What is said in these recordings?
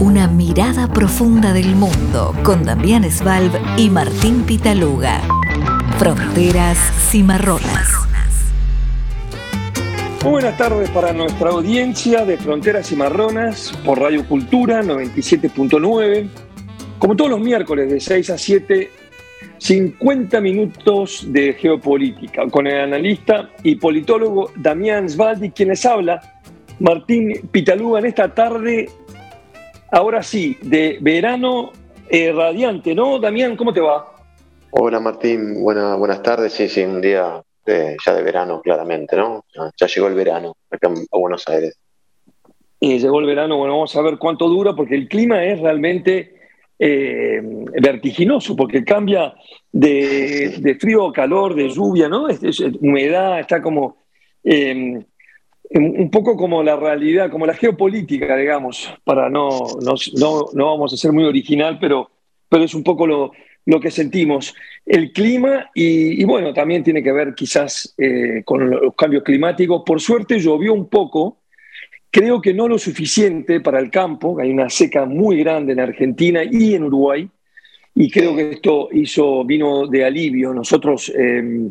Una mirada profunda del mundo con Damián Svalb y Martín Pitaluga. Fronteras Cimarronas. Muy buenas tardes para nuestra audiencia de Fronteras Cimarronas por Radio Cultura 97.9. Como todos los miércoles de 6 a 7, 50 minutos de geopolítica con el analista y politólogo Damián Svaldi, quienes habla Martín Pitaluga en esta tarde ahora sí, de verano eh, radiante, ¿no? Damián, ¿cómo te va? Hola Martín, buenas tardes, sí, sí, un día ya de verano claramente, ¿no? Ya, llegó el verano acá a Buenos Aires. Y llegó el verano, bueno, vamos a ver cuánto dura, porque el clima es realmente eh, vertiginoso, porque cambia de, frío a calor, de lluvia, ¿no? Es, humedad, está como... Eh, un poco como la realidad, como la geopolítica, digamos, para no, no, no, vamos a ser muy original, pero, pero es un poco lo, lo que sentimos. El clima y, bueno, también tiene que ver quizás eh, con los cambios climáticos. Por suerte llovió un poco, creo que no lo suficiente para el campo, hay una seca muy grande en Argentina y en Uruguay, y creo que esto hizo, vino de alivio. Nosotros... Eh,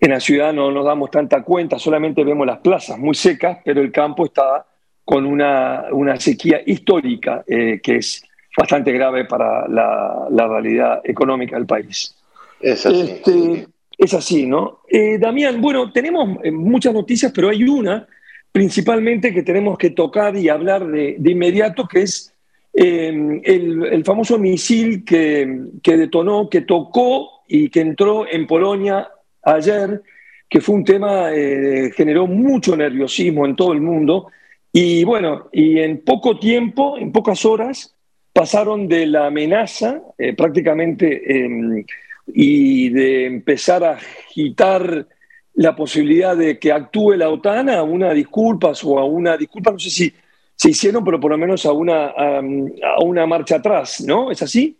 en la ciudad no nos damos tanta cuenta, solamente vemos las plazas muy secas, pero el campo está con una, sequía histórica eh, que es bastante grave para la, realidad económica del país. Es así. Este, es así, ¿no? Eh, Damián, bueno, tenemos eh, muchas noticias, pero hay una principalmente que tenemos que tocar y hablar de, inmediato, que es el, famoso misil que, que detonó, que tocó y que entró en Polonia ayer, que fue un tema, eh, generó mucho nerviosismo en todo el mundo. Y bueno, y en poco tiempo, en pocas horas, pasaron de la amenaza eh, prácticamente em, y de empezar a agitar la posibilidad de que actúe la OTAN a una disculpa o a una disculpa, no sé si se hicieron, pero por lo menos a una, a una marcha atrás, ¿no? ¿Es así?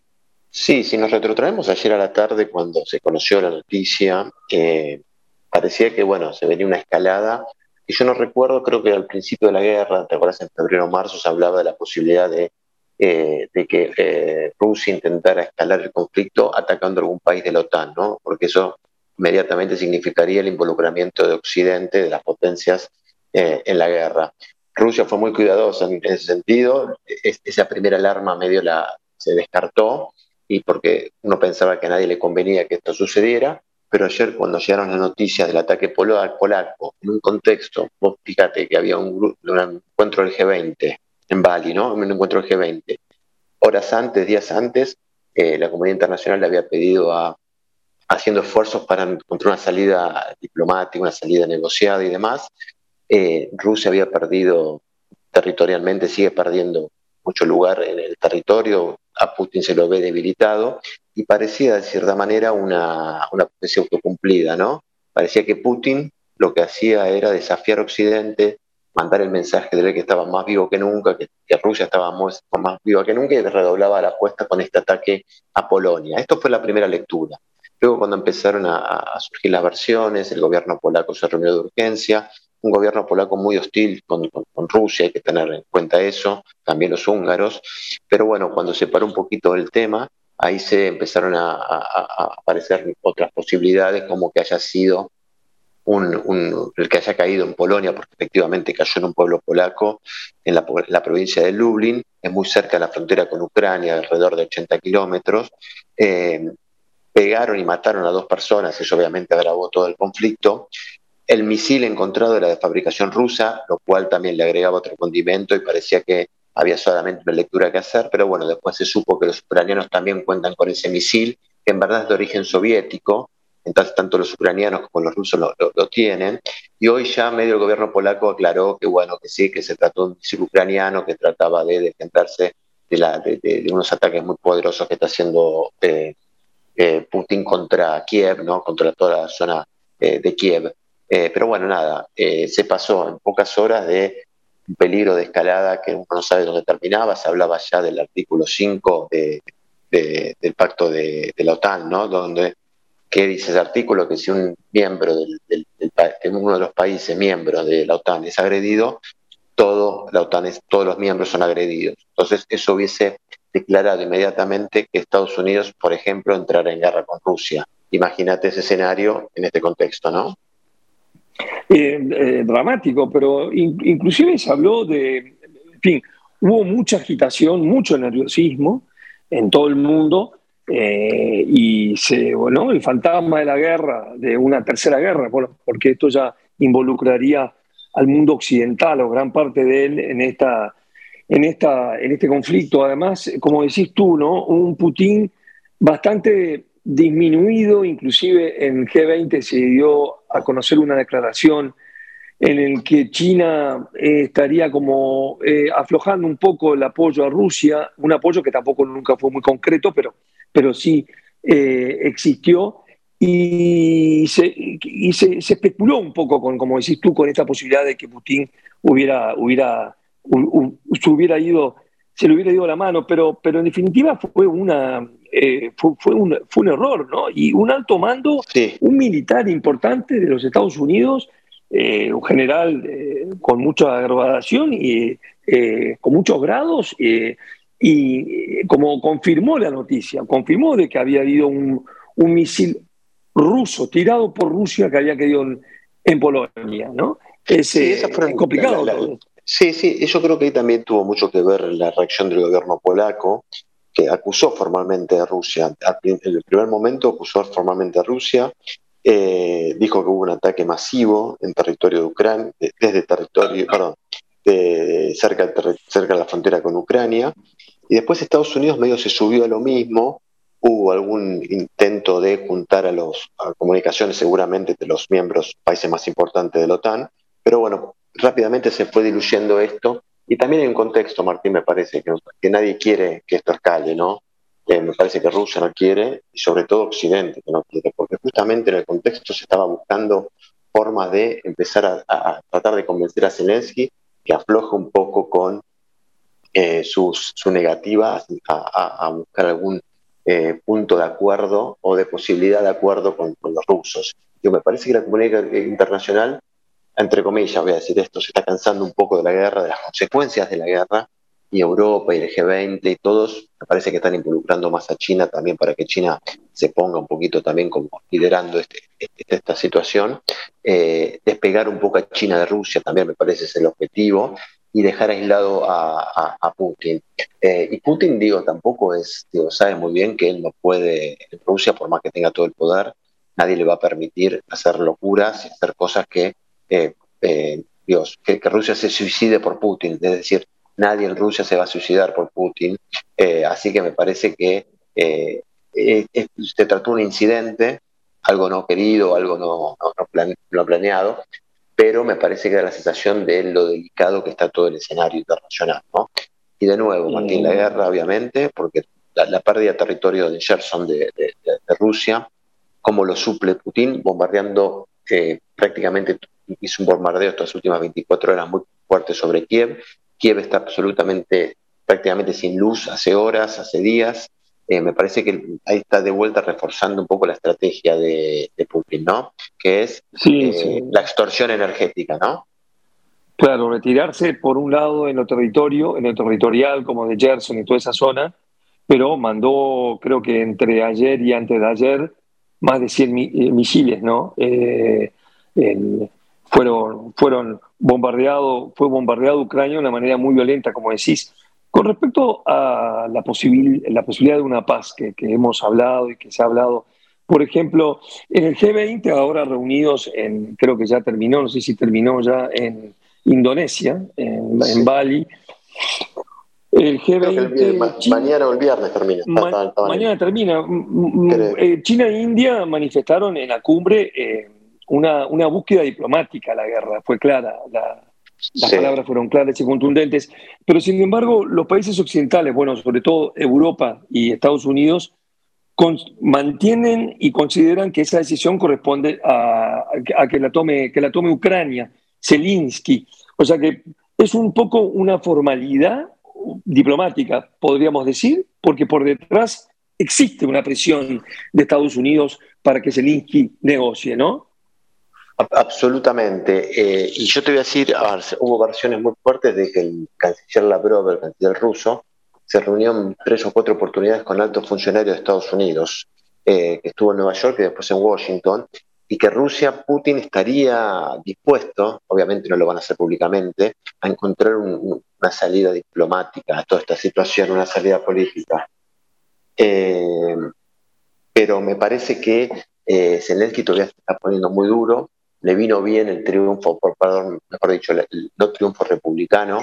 Sí, si nos retrotraemos ayer a la tarde cuando se conoció la noticia, eh, parecía que bueno, se venía una escalada. Y yo no recuerdo, creo que al principio de la guerra, ¿te acuerdas? En febrero o marzo se hablaba de la posibilidad de, eh, que eh, Rusia intentara escalar el conflicto atacando algún país de la OTAN, ¿no? Porque eso inmediatamente significaría el involucramiento de Occidente, de las potencias en la guerra. Rusia fue muy cuidadosa en ese sentido, esa primera alarma medio la, se descartó y porque uno pensaba que a nadie le convenía que esto sucediera, pero ayer cuando llegaron las noticias del ataque polaco, en un contexto, vos fíjate que había un, un encuentro del G20 en Bali, ¿no? Un encuentro del G20. Horas antes, días antes, eh, la comunidad internacional le había pedido a, haciendo esfuerzos para encontrar una salida diplomática, una salida negociada y demás. Eh, Rusia había perdido territorialmente, sigue perdiendo mucho lugar en el territorio, a Putin se lo ve debilitado y parecía de cierta manera una, una profecía autocumplida, ¿no? Parecía que Putin lo que hacía era desafiar a Occidente, mandar el mensaje de que estaba más vivo que nunca, que, Rusia estaba más, más, viva que nunca y redoblaba la apuesta con este ataque a Polonia. Esto fue la primera lectura. Luego cuando empezaron a, a surgir las versiones, el gobierno polaco se reunió de urgencia, un gobierno polaco muy hostil con, Rusia, hay que tener en cuenta eso, también los húngaros, pero bueno, cuando se paró un poquito el tema, ahí se empezaron a, aparecer otras posibilidades, como que haya sido el que haya caído en Polonia, porque efectivamente cayó en un pueblo polaco, en la, provincia de Lublin, es muy cerca de la frontera con Ucrania, alrededor de 80 kilómetros. Eh, pegaron y mataron a dos personas, eso obviamente agravó todo el conflicto, el misil encontrado era de fabricación rusa, lo cual también le agregaba otro condimento y parecía que había solamente una lectura que hacer, pero bueno, después se supo que los ucranianos también cuentan con ese misil, que en verdad es de origen soviético, entonces tanto los ucranianos como los rusos lo, tienen, y hoy ya medio el gobierno polaco aclaró que bueno, que sí, que se trató de un misil ucraniano que trataba de defenderse de, unos ataques muy poderosos que está haciendo eh, eh, Putin contra Kiev, ¿no? contra toda la zona eh, de Kiev. Eh, pero bueno, nada, eh, se pasó en pocas horas de un peligro de escalada que uno no sabe dónde terminaba, se hablaba ya del artículo 5 del pacto de, la OTAN, ¿no? Donde, ¿qué dice ese artículo? Que si un miembro del, uno de los países miembros de la OTAN es agredido, todo, la OTAN es, todos los miembros son agredidos. Entonces eso hubiese declarado inmediatamente que Estados Unidos, por ejemplo, entrara en guerra con Rusia. Imagínate ese escenario en este contexto, ¿no? Eh, eh, dramático, pero inclusive se habló de, en fin, hubo mucha agitación, mucho nerviosismo en todo el mundo eh, y se, bueno, el fantasma de la guerra, de una tercera guerra, bueno, porque esto ya involucraría al mundo occidental o gran parte de él en, esta, en, esta, en este conflicto. Además, como decís tú, ¿no? un Putin bastante disminuido, inclusive en G20 se dio a conocer una declaración en el que China eh, estaría como eh, aflojando un poco el apoyo a Rusia, un apoyo que tampoco nunca fue muy concreto, pero, pero sí eh, existió, y, se, se, especuló un poco, con, como decís tú, con esta posibilidad de que Putin hubiera, hubiera, se hubiera ido, se le hubiera ido la mano, pero, pero en definitiva fue una, fue, un, fue un error, ¿no? Y un alto mando, un militar importante de los Estados Unidos, eh, un general eh, con mucha graduación y eh, con muchos grados, y como confirmó la noticia, confirmó de que había habido un, misil ruso tirado por Rusia que había caído en, Polonia, ¿no? Es, sí, complicado. sí, sí, yo creo que ahí también tuvo mucho que ver la reacción del gobierno polaco, que acusó formalmente a Rusia. En el primer momento acusó formalmente a Rusia, eh, dijo que hubo un ataque masivo en territorio de Ucrania, desde territorio, perdón, de, cerca, cerca de la frontera con Ucrania, y después Estados Unidos medio se subió a lo mismo, hubo algún intento de juntar a las comunicaciones seguramente de los miembros, países más importantes de la OTAN, pero bueno, rápidamente se fue diluyendo esto, y también hay un contexto, Martín, me parece, que, nadie quiere que esto escale, ¿no? me parece que Rusia no quiere, y sobre todo Occidente que no quiere, porque justamente en el contexto se estaba buscando formas de empezar a, tratar de convencer a Zelensky que afloje un poco con eh, su negativa a, buscar algún eh, punto de acuerdo o de posibilidad de acuerdo con, los rusos. Yo me parece que la comunidad internacional, entre comillas, voy a decir esto, se está cansando un poco de la guerra, de las consecuencias de la guerra, y Europa y el G20 y todos, me parece que están involucrando más a China también para que China se ponga un poquito también como liderando este, este esta situación. Eh, despegar un poco a China de Rusia también me parece es el objetivo y dejar aislado a, Putin. Eh, y Putin, digo, tampoco es, digo, sabe muy bien que él no puede, en Rusia, por más que tenga todo el poder, nadie le va a permitir hacer locuras y hacer cosas que, eh, Dios, que, que Rusia se suicide por Putin. Es decir, nadie en Rusia se va a suicidar por Putin, eh, así que me parece que eh, se trató un incidente, algo no querido, algo no, no, planeado, pero me parece que da la sensación de lo delicado que está todo el escenario internacional. ¿no? Y de nuevo, Martín, la guerra, obviamente, porque la, pérdida de territorio de Gerson de, Rusia, cómo lo suple Putin, bombardeando prácticamente, hizo un bombardeo estas últimas 24 horas muy fuerte sobre Kiev, Kiev está absolutamente, prácticamente sin luz hace horas, hace días. Eh, me parece que ahí está de vuelta reforzando un poco la estrategia de, Putin, ¿no? Que es eh, la extorsión energética, ¿no? Claro, retirarse por un lado en lo territorio, en el territorial como de Gerson y toda esa zona, pero mandó, creo que entre ayer y antes de ayer, más de 100 eh, misiles, ¿no? fueron, fueron bombardeado, fue bombardeado Ucrania de una manera muy violenta, como decís. Con respecto a la, posibil, la posibilidad de una paz que, hemos hablado y que se ha hablado, por ejemplo, en el G20, ahora reunidos en, creo que ya terminó, no sé si terminó ya en Indonesia, en, Bali, el G20. mañana o el viernes termina. mañana termina. Eh, China e India manifestaron en la cumbre eh, una, una búsqueda diplomática la guerra, fue clara, las palabras fueron claras y contundentes, pero sin embargo los países occidentales, bueno, sobre todo Europa y Estados Unidos, mantienen y consideran que esa decisión corresponde a, a, que, la tome, que la tome Ucrania, Zelensky. O sea que es un poco una formalidad diplomática, podríamos decir, porque por detrás existe una presión de Estados Unidos para que Zelensky negocie, ¿no? Absolutamente. Eh, y yo te voy a decir, hubo versiones muy fuertes de que el canciller Lavrov, el canciller ruso, se reunió tres o cuatro oportunidades con altos funcionarios de Estados Unidos, eh, que estuvo en Nueva York y después en Washington, y que Rusia, Putin estaría dispuesto, obviamente no lo van a hacer públicamente, a encontrar una salida diplomática a toda esta situación, una salida política. Eh, pero me parece que eh, Zelensky todavía se está poniendo muy duro, le vino bien el triunfo, por, perdón, mejor dicho, el, no triunfo republicano,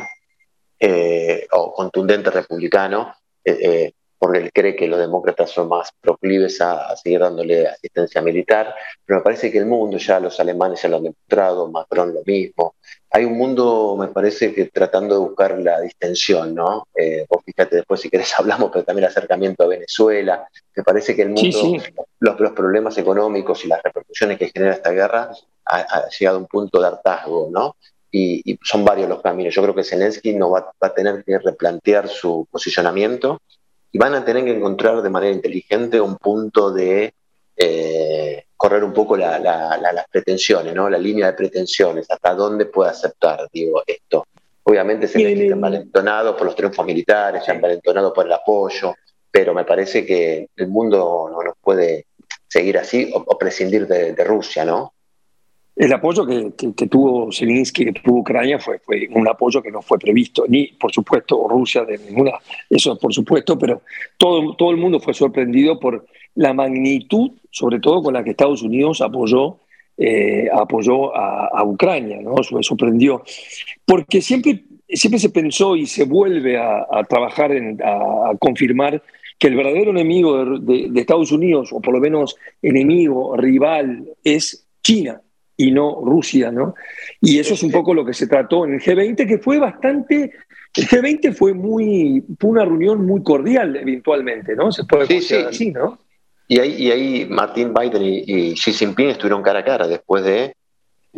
eh, o contundente republicano, eh, porque él cree que los demócratas son más proclives a, seguir dándole asistencia militar, pero me parece que el mundo, ya los alemanes ya lo han demostrado, Macron lo mismo, hay un mundo, me parece que tratando de buscar la distensión, ¿no? vos fíjate después si querés hablamos, pero también el acercamiento a Venezuela, me parece que el mundo, Los, los, problemas económicos y las repercusiones que genera esta guerra ha, ha llegado a un punto de hartazgo, ¿no? y, son varios los caminos. Yo creo que Zelensky no va, a tener que replantear su posicionamiento y van a tener que encontrar de manera inteligente un punto de eh, correr un poco las pretensiones, ¿no? la línea de pretensiones, hasta dónde puede aceptar digo, esto. Obviamente Zelensky está malentonado por los triunfos militares, se han malentonado por el apoyo, pero me parece que el mundo no, puede seguir así o, prescindir de, de Rusia, ¿no? El apoyo que, tuvo Zelensky, que tuvo Ucrania, fue, un apoyo que no fue previsto, ni por supuesto Rusia de ninguna, eso por supuesto, pero todo, todo el mundo fue sorprendido por la magnitud, sobre todo con la que Estados Unidos apoyó, eh, apoyó a, Ucrania, ¿no? Eso me sorprendió. Porque siempre, siempre se pensó y se vuelve a, trabajar, en, a, confirmar que el verdadero enemigo de Estados Unidos, o por lo menos enemigo, rival, es China y no Rusia, ¿no? Y eso es un poco lo que se trató en el G20, que fue bastante, el G20 fue muy, fue una reunión muy cordial eventualmente, ¿no? Se puede decir así, ¿no? Y ahí, y ahí Martín Biden y, Xi Jinping estuvieron cara a cara después de,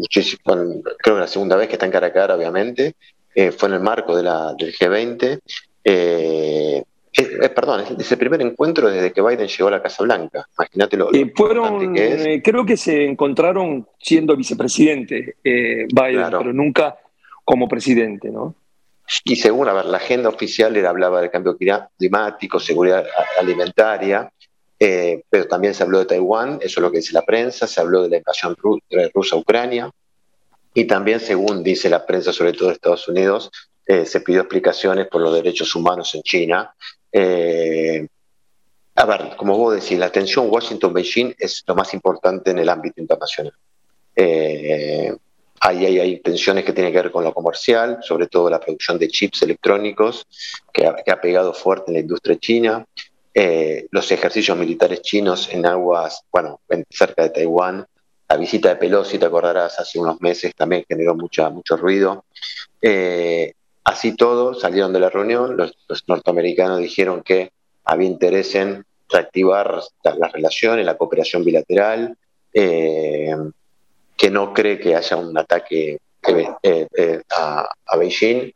creo que la segunda vez que están cara a cara, obviamente, eh, fue en el marco de la, del G20. Eh, eh, perdón, es el primer encuentro desde que Biden llegó a la Casa Blanca. Imagínate lo, eh, fueron, eh, creo que se encontraron siendo vicepresidente Biden, pero nunca como presidente, ¿no? Y según, a ver, la agenda oficial era, hablaba del cambio climático, seguridad alimentaria, pero también se habló de Taiwán, eso es lo que dice la prensa, se habló de la invasión rusa a Ucrania, y también, según dice la prensa, sobre todo de Estados Unidos, se pidió explicaciones por los derechos humanos en China eh, a ver, como vos decís, la tensión Washington-Beijing es lo más importante en el ámbito internacional. Eh, hay, hay, tensiones que tienen que ver con lo comercial, sobre todo la producción de chips electrónicos, que ha, pegado fuerte en la industria china. Eh, los ejercicios militares chinos en aguas, bueno, cerca de Taiwán. La visita de Pelosi, te acordarás, hace unos meses también generó mucha, mucho ruido. Así todo, salieron de la reunión, los, norteamericanos dijeron que había interés en reactivar las relaciones, la cooperación bilateral, eh, que no cree que haya un ataque eh, eh, a, Beijing.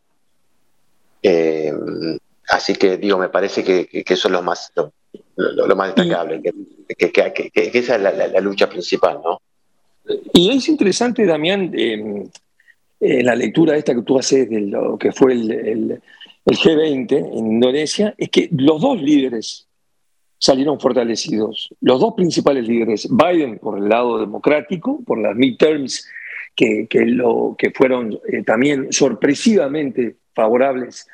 así que digo, me parece que, eso es lo más, lo, más destacable, que, esa es la, lucha principal, ¿no? Y es interesante, Damián, eh, la lectura esta que tú haces de lo que fue el, G20 en Indonesia, es que los dos líderes salieron fortalecidos. Los dos principales líderes, Biden por el lado democrático, por las midterms que fueron eh, también sorpresivamente favorables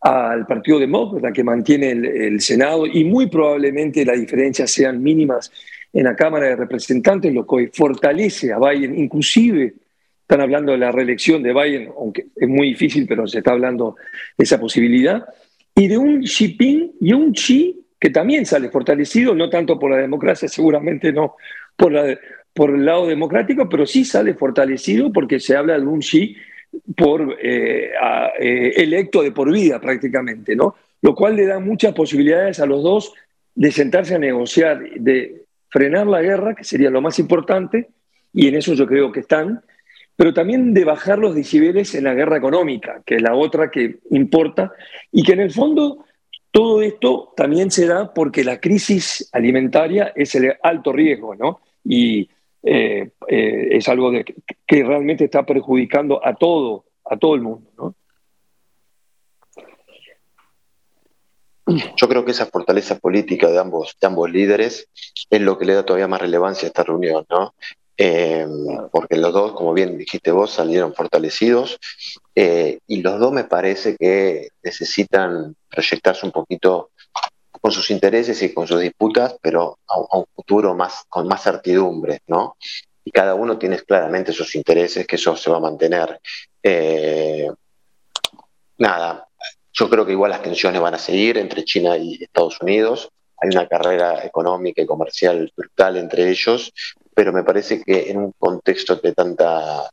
al Partido Demócrata que mantiene el, el, Senado y muy probablemente las diferencias sean mínimas en la Cámara de Representantes, lo que fortalece a Biden, inclusive están hablando de la reelección de Biden, aunque es muy difícil, pero se está hablando de esa posibilidad, y de un Xi Jinping y un Xi que también sale fortalecido, no tanto por la democracia, seguramente no por, el lado democrático, pero sí sale fortalecido porque se habla de un Xi por, eh, eh, electo de por vida prácticamente, ¿no? Lo cual le da muchas posibilidades a los dos de sentarse a negociar, de frenar la guerra, que sería lo más importante, y en eso yo creo que están, pero también de bajar los decibeles en la guerra económica, que es la otra que importa, y que en el fondo todo esto también se da porque la crisis alimentaria es el alto riesgo, ¿no? Y eh, eh, es algo que realmente está perjudicando a todo, a todo el mundo. ¿no? Yo creo que esa fortaleza política de ambos, de ambos líderes es lo que le da todavía más relevancia a esta reunión, ¿no? Eh, porque los dos, como bien dijiste vos, salieron fortalecidos y los dos me parece que necesitan proyectarse un poquito con sus intereses y con sus disputas, pero a, un futuro más, con más certidumbre, ¿no? Y cada uno tiene claramente sus intereses, que eso se va a mantener. Eh, nada, yo creo que igual las tensiones van a seguir entre China y Estados Unidos. Hay una carrera económica y comercial brutal entre ellos, pero me parece que en un contexto de tanta,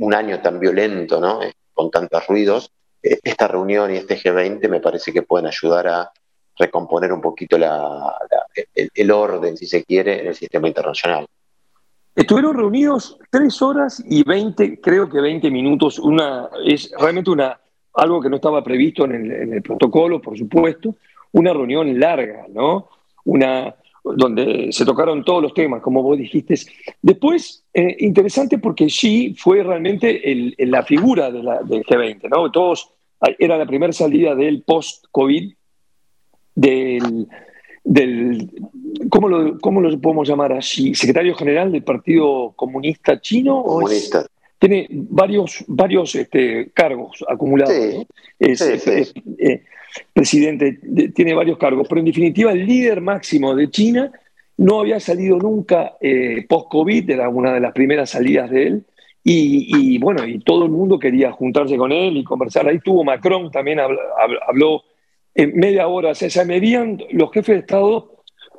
un año tan violento, ¿no? Eh, con tantos ruidos, eh, esta reunión y este G20 me parece que pueden ayudar a recomponer un poquito el, orden, si se quiere, en el sistema internacional. Estuvieron reunidos tres horas y veinte, creo que veinte minutos. Una, es realmente una, algo que no estaba previsto en el, protocolo, por supuesto. Una reunión larga, ¿no? Una, donde se tocaron todos los temas, como vos dijiste. Después, eh, interesante porque Xi fue realmente la figura de la, del G20, ¿no? Todos, era la primera salida del post-COVID del, del ¿cómo, lo, ¿cómo lo podemos llamar así? ¿Secretario general del Partido Comunista Chino? Comunista. tiene varios, varios este, cargos acumulados. Es, eh, presidente, tiene varios cargos, pero en definitiva el líder máximo de China no había salido nunca eh, post-COVID, era una de las primeras salidas de él. Y, bueno, y todo el mundo quería juntarse con él y conversar. Ahí tuvo Macron, también habló en media hora, o sea, se medían, los jefes de Estado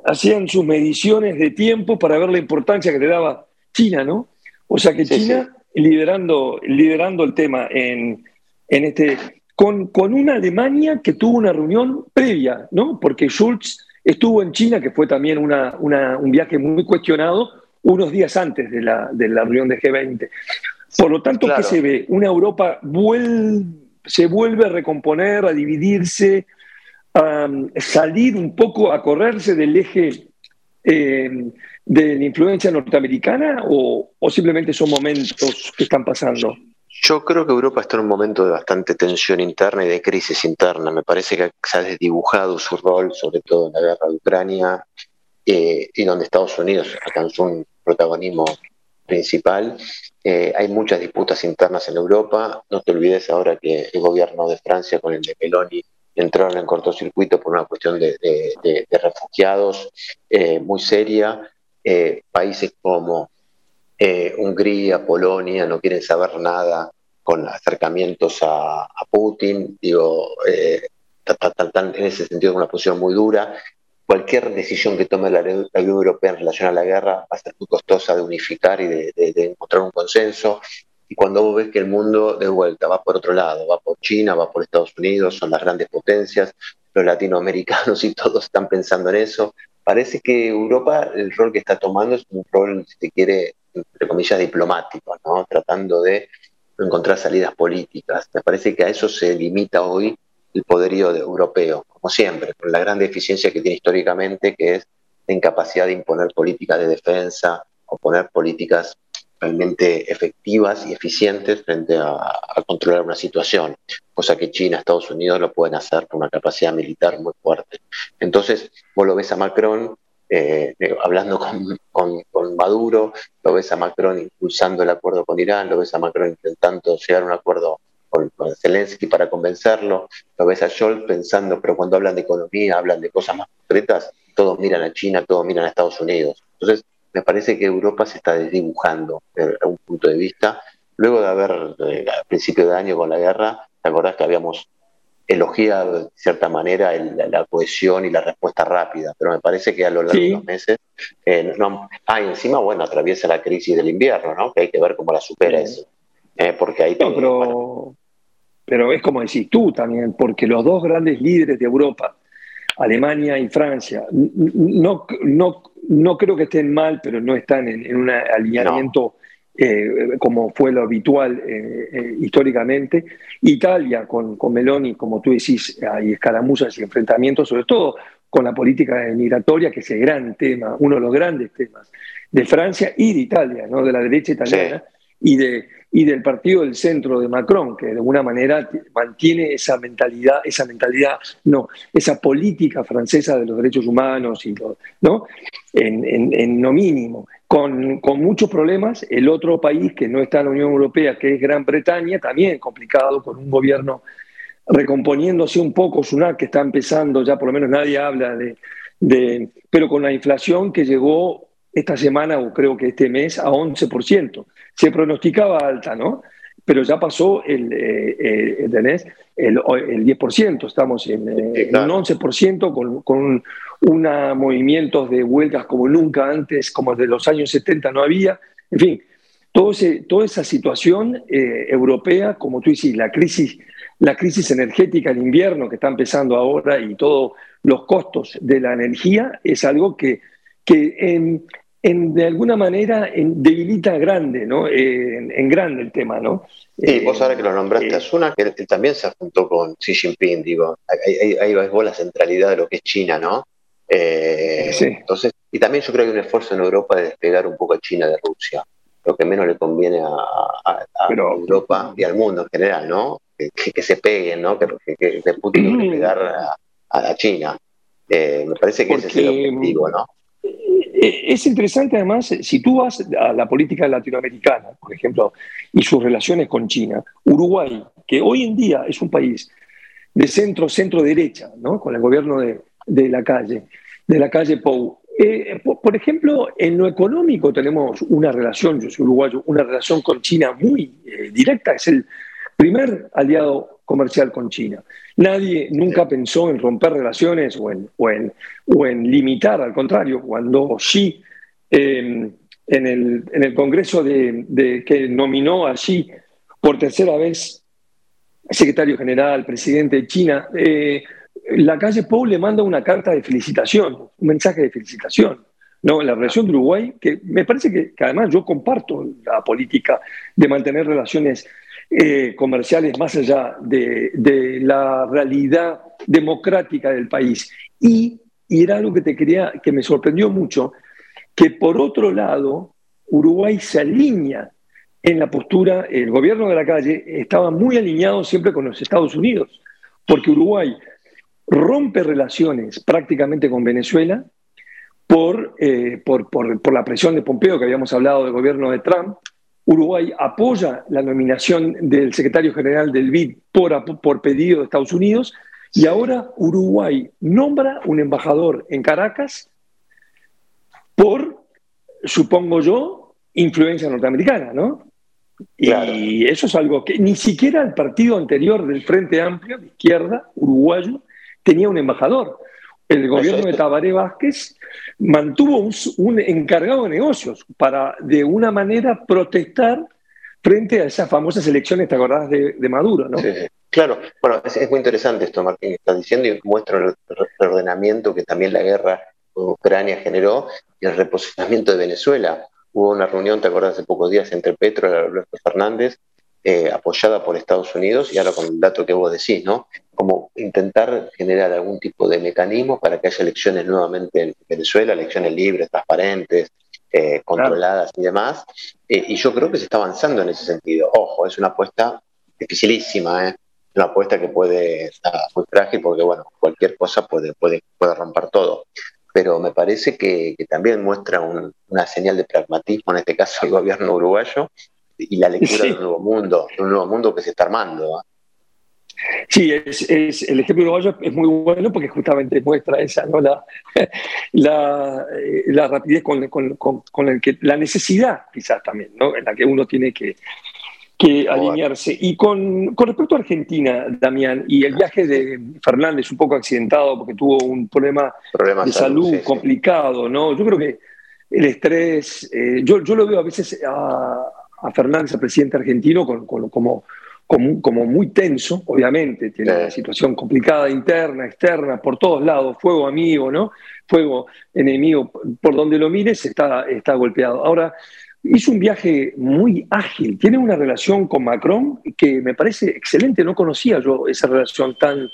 hacían sus mediciones de tiempo para ver la importancia que le daba China, ¿no? O sea que China Liderando, liderando el tema en, en este, con, con, una Alemania que tuvo una reunión previa, ¿no? Porque Schulz estuvo en China, que fue también una, una, un viaje muy cuestionado, unos días antes de la, de la reunión de G20. Por lo tanto, ¿qué se ve? Una Europa se vuelve a recomponer, a dividirse, salir un poco a correrse del eje eh, de la influencia norteamericana o, simplemente son momentos que están pasando? Yo creo que Europa está en un momento de bastante tensión interna y de crisis interna. Me parece que se ha desdibujado su rol, sobre todo en la guerra de Ucrania, eh, y donde Estados Unidos alcanzó un protagonismo principal. Eh, hay muchas disputas internas en Europa. No te olvides ahora que el gobierno de Francia con el de Meloni entraron en cortocircuito por una cuestión de, refugiados eh, muy seria. Países como eh, Hungría, Polonia no quieren saber nada con acercamientos a, Putin, digo, en ese sentido una posición muy dura. Cualquier decisión que tome la, Unión Europea en relación a la guerra va a ser muy costosa de unificar y de, de encontrar un consenso. Y cuando vos ves que el mundo de vuelta va por otro lado, va por China, va por Estados Unidos, son las grandes potencias, los latinoamericanos y todos están pensando en eso, parece que Europa, el rol que está tomando es un rol, si quiere, entre comillas, diplomático, ¿no? tratando de encontrar salidas políticas. Me parece que a eso se limita hoy el poderío europeo, como siempre, con la gran deficiencia que tiene históricamente, que es la incapacidad de imponer políticas de defensa o poner políticas realmente efectivas y eficientes frente a, controlar una situación, cosa que China, Estados Unidos lo pueden hacer con una capacidad militar muy fuerte. Entonces, vos lo ves a Macron eh, eh, hablando con, con, Maduro, lo ves a Macron impulsando el acuerdo con Irán, lo ves a Macron intentando llegar a un acuerdo con, Zelensky para convencerlo, lo ves a Scholz pensando, pero cuando hablan de economía, hablan de cosas más concretas, todos miran a China, todos miran a Estados Unidos. Entonces, me parece que Europa se está desdibujando desde un punto de vista. Luego de haber, eh, a principio de año con la guerra, ¿te acordás que habíamos elogiado de cierta manera la, cohesión y la respuesta rápida? Pero me parece que a lo largo de los meses, eh, no, ah, y encima, bueno, atraviesa la crisis del invierno, ¿no? Que hay que ver cómo la supera eso. Eh, porque ahí pero, pero es como decís tú también, porque los dos grandes líderes de Europa, Alemania y Francia, no, no, no creo que estén mal, pero no están en, un alineamiento eh, como fue lo habitual eh, eh, históricamente. Italia, con, con Meloni, como tú decís, hay escaramuzas y enfrentamientos, sobre todo con la política migratoria, que es el gran tema, uno de los grandes temas de Francia y de Italia, ¿no? de la derecha italiana, y, de, y del partido del centro de Macron, que de alguna manera mantiene esa mentalidad, esa mentalidad, no, esa política francesa de los derechos humanos, y ¿no? En, en, no mínimo, con, con, muchos problemas. El otro país que no está en la Unión Europea, que es Gran Bretaña, también complicado, con un gobierno recomponiéndose un poco, Sunak, que está empezando, ya por lo menos nadie habla de, de pero con la inflación que llegó esta semana o creo que este mes a 11% se pronosticaba alta, ¿no? Pero ya pasó el, eh, eh el, el, 10%, estamos en, eh, un 11% con, con una movimientos de huelgas como nunca antes, como de los años 70 no había. En fin, todo ese, toda esa situación eh, europea, como tú dices, la crisis, la crisis energética, el invierno que está empezando ahora y todos los costos de la energía, es algo que, que en, de alguna manera debilita grande, ¿no? en, grande el tema, ¿no? Sí, vos ahora que lo nombraste, eh, Asuna, que él también se juntó con Xi Jinping, digo, ahí, ahí, vos la centralidad de lo que es China, ¿no? Eh, sí. Entonces, y también yo creo que hay un esfuerzo en Europa de despegar un poco a China de Rusia, lo que menos le conviene a, Europa y al mundo en general, ¿no? Que, se peguen, ¿no? Que, que, que Putin pegar a, China. Eh, me parece que ese es el objetivo, ¿no? Eh, es interesante además, si tú vas a la política latinoamericana, por ejemplo, y sus relaciones con China, Uruguay, que hoy en día es un país de centro, centro derecha, ¿no? con el gobierno de, de la calle, de la calle Pou. Eh, por, ejemplo, en lo económico tenemos una relación, yo soy uruguayo, una relación con China muy eh, directa, es el primer aliado comercial con China. Nadie nunca pensó en romper relaciones o en, o en, limitar, al contrario, cuando Xi, em, en, el, en, el, Congreso de, que nominó a Xi por tercera vez secretario general, presidente de China, eh, la calle Pou le manda una carta de felicitación, un mensaje de felicitación. ¿no? La relación de Uruguay, que me parece que, además yo comparto la política de mantener relaciones eh, comerciales más allá de, la realidad democrática del país. Y, era algo que te quería, que me sorprendió mucho, que por otro lado, Uruguay se alinea en la postura, el gobierno de la calle estaba muy alineado siempre con los Estados Unidos, porque Uruguay rompe relaciones prácticamente con Venezuela eh, por, por, la presión de Pompeo, que habíamos hablado del gobierno de Trump. Uruguay apoya la nominación del secretario general del BID por, por pedido de Estados Unidos y ahora Uruguay nombra un embajador en Caracas por, supongo yo, influencia norteamericana, ¿no? Y eso es algo que ni siquiera el partido anterior del Frente Amplio, de izquierda, uruguayo, tenía un embajador. El gobierno de Tabaré Vázquez mantuvo un, encargado de negocios para, de una manera, protestar frente a esas famosas elecciones, ¿te acordás de, Maduro? ¿no? Claro, bueno, es, muy interesante esto, Martín, que estás diciendo y muestra el reordenamiento que también la guerra con Ucrania generó y el reposicionamiento de Venezuela. Hubo una reunión, te acordás, hace pocos días entre Petro y Alberto Fernández, eh, apoyada por Estados Unidos, y ahora con el dato que vos decís, ¿no? Como intentar generar algún tipo de mecanismo para que haya elecciones nuevamente en Venezuela, elecciones libres, transparentes, eh, controladas y demás. Eh, y yo creo que se está avanzando en ese sentido. Ojo, es una apuesta dificilísima, ¿eh? Una apuesta que puede estar muy frágil porque, bueno, cualquier cosa puede, puede, puede romper todo pero me parece que, también muestra una señal de pragmatismo, en este caso el gobierno uruguayo, y la lectura de un nuevo mundo, de un nuevo mundo que se está armando. Sí, es, es, el ejemplo uruguayo es muy bueno porque justamente muestra esa, ¿no? la, la, eh, la rapidez con, con, con, el que, la necesidad quizás también, ¿no? en la que uno tiene que, que alinearse. Y con, con, respecto a Argentina, Damián, y el viaje de Fernández un poco accidentado porque tuvo un problema, de salud, complicado, ¿no? Yo creo que el estrés, eh, yo, yo lo veo a veces a, a Fernández, el presidente argentino, como, como, como, muy tenso, obviamente, tiene una situación complicada interna, externa, por todos lados, fuego amigo, ¿no? Fuego enemigo, por donde lo mires está, está golpeado. Ahora, hizo un viaje muy ágil, tiene una relación con Macron que me parece excelente, no conocía yo esa relación tan,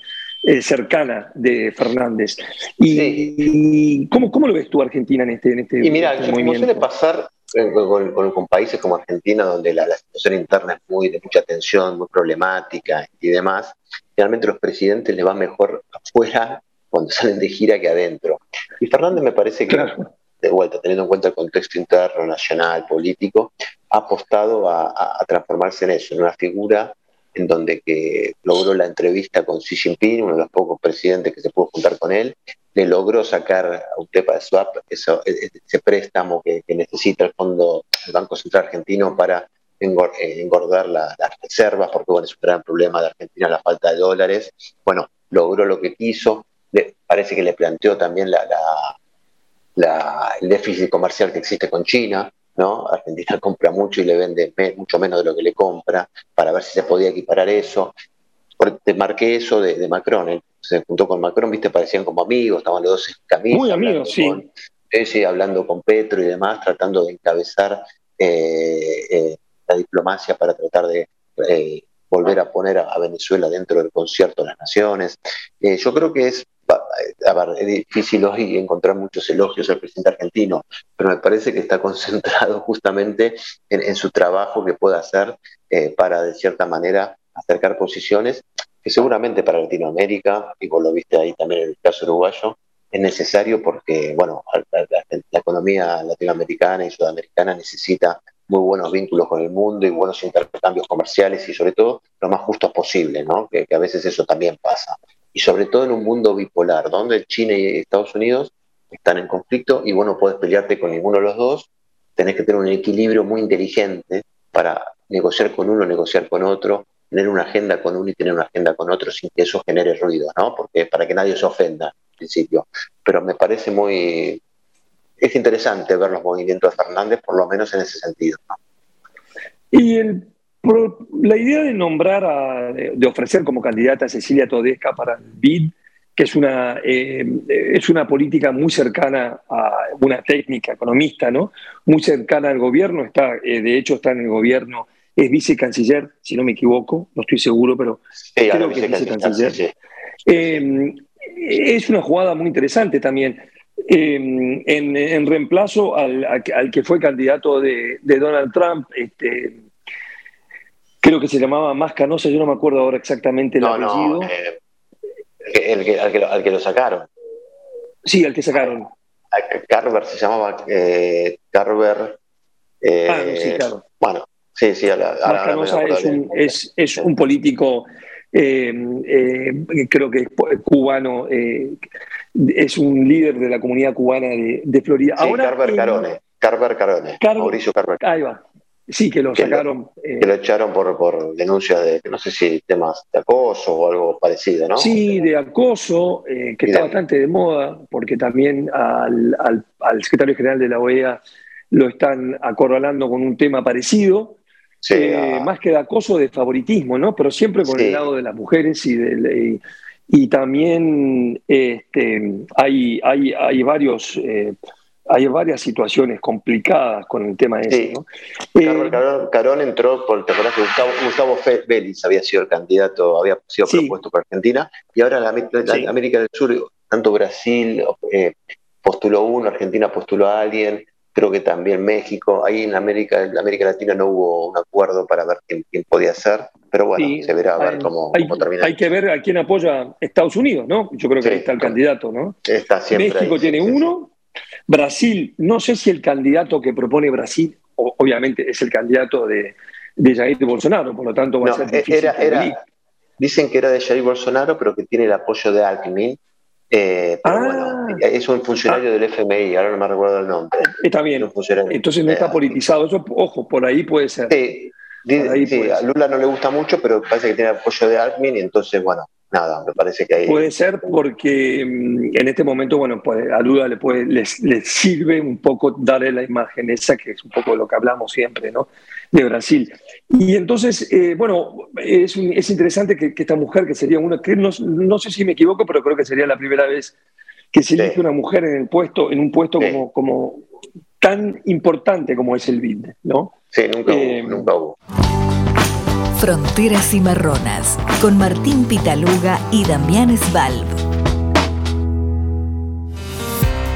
eh, cercana de Fernández. ¿Y, ¿cómo, cómo, lo ves tú, Argentina, en este, en este Y mira, este como suele pasar con, países como Argentina, donde la, situación interna es muy de mucha tensión, muy problemática y demás, realmente los presidentes les va mejor afuera cuando salen de gira que adentro. Y Fernández me parece que, de vuelta, teniendo en cuenta el contexto interno, nacional, político, ha apostado a, transformarse en eso, en una figura en donde que logró la entrevista con Xi Jinping, uno de los pocos presidentes que se pudo juntar con él, le logró sacar a UTEPA de Swap e, e, ese préstamo que, necesita el Fondo, el Banco Central Argentino para eh, engordar las reservas, porque bueno, es un gran problema de Argentina la falta de dólares. Bueno, logró lo que quiso, le, parece que le planteó también la, el déficit comercial que existe con China, ¿no? Argentina compra mucho y le vende mucho menos de lo que le compra, para ver si se podía equiparar eso. Te marqué eso de, Macron, ¿eh? Se juntó con Macron, viste, parecían como amigos, estaban los dos en camino. Muy amigos, sí. hablando con Petro y demás, tratando de encabezar eh, eh, la diplomacia para tratar de volver a poner a, Venezuela dentro del concierto de las naciones. yo creo que es a ver, es difícil hoy encontrar muchos elogios al presidente argentino, pero me parece que está concentrado justamente en, su trabajo que puede hacer para, de cierta manera, acercar posiciones que seguramente para Latinoamérica, y vos lo viste ahí también en el caso uruguayo, es necesario porque, bueno, la, economía latinoamericana y sudamericana necesita muy buenos vínculos con el mundo y buenos intercambios comerciales y sobre todo lo más justos posible, ¿no? Que, a veces eso también pasa. Y sobre todo en un mundo bipolar, donde China y Estados Unidos están en conflicto y vos no puedes pelearte con ninguno de los dos, tenés que tener un equilibrio muy inteligente para negociar con uno, negociar con otro, tener una agenda con uno y tener una agenda con otro sin que eso genere ruido, ¿no? Porque para que nadie se ofenda, en principio. Pero me parece muy... Es interesante ver los movimientos de Fernández, por lo menos en ese sentido. Y la idea de nombrar, de ofrecer como candidata a Cecilia Todesca para el BID, que es una, eh, es una política muy cercana a una técnica economista, ¿no? Muy cercana al gobierno, está, eh, de hecho está en el gobierno es vicecanciller, si no me equivoco, no estoy seguro, pero creo que es vicecanciller. Eh, es una jugada muy interesante también. Eh, en, reemplazo al, que fue candidato de, Donald Trump, este, creo que se llamaba más canosa, yo no me acuerdo ahora exactamente el apellido. No, eh, el que, al, que lo, sacaron. Sí, al que sacaron. Carver se llamaba Carver. ah, sí, claro. Bueno, Sí, sí, es, un, político, eh, eh, creo que es cubano, eh, es un líder de la comunidad cubana de, Florida. Sí, Carver Carone, Carver Carone, Mauricio Carver. Ahí va. Sí, que lo sacaron. que lo echaron por, por denuncia de, no sé si temas de acoso o algo parecido, ¿no? Sí, de acoso, que está bastante de moda, porque también al, al secretario general de la OEA lo están acorralando con un tema parecido. Eh, ah. más que de acoso, de favoritismo, ¿no? Pero siempre con el lado de las mujeres y del... Y, también este, hay, hay, hay varios... Eh, hay varias situaciones complicadas con el tema de eso. ¿no? Carón, entró por, ¿te acordás que Gustavo, Gustavo Vélez había sido el candidato, había sido propuesto por Argentina, y ahora la, América del Sur, tanto Brasil eh, postuló uno, Argentina postuló a alguien, creo que también México, ahí en América, en América Latina no hubo un acuerdo para ver quién, podía ser, pero bueno, se verá a ver cómo, termina. Hay que ver a quién apoya Estados Unidos, ¿no? Yo creo que ahí está el candidato, ¿no? Está siempre México tiene uno, Brasil, no sé si el candidato que propone Brasil, obviamente es el candidato de, de Jair Bolsonaro, por lo tanto va a ser difícil. dicen que era de Jair Bolsonaro, pero que tiene el apoyo de Alckmin, eh, pero bueno, ah. es un funcionario ah. del FMI, ahora no me recuerdo el nombre. Está bien. Entonces no está politizado. Eso, ojo, por ahí puede ser. Sí, a Lula no le gusta mucho, pero parece que tiene apoyo de Admin y entonces, bueno, nada, me parece que ahí... Puede ser porque mm, en este momento, bueno, pues a Lula le, puede, le, sirve un poco darle la imagen esa, que es un poco lo que hablamos siempre, ¿no? De Brasil. Y entonces, eh, bueno, es, es interesante que, esta mujer, que sería una, que no, no, sé si me equivoco, pero creo que sería la primera vez que se elige una mujer en el puesto, en un puesto como, como tan importante como es el BID, ¿no? Sí, nunca, hubo, eh, nunca hubo. Fronteras Cimarronas, con Martín Pitaluga y Damián Svalb.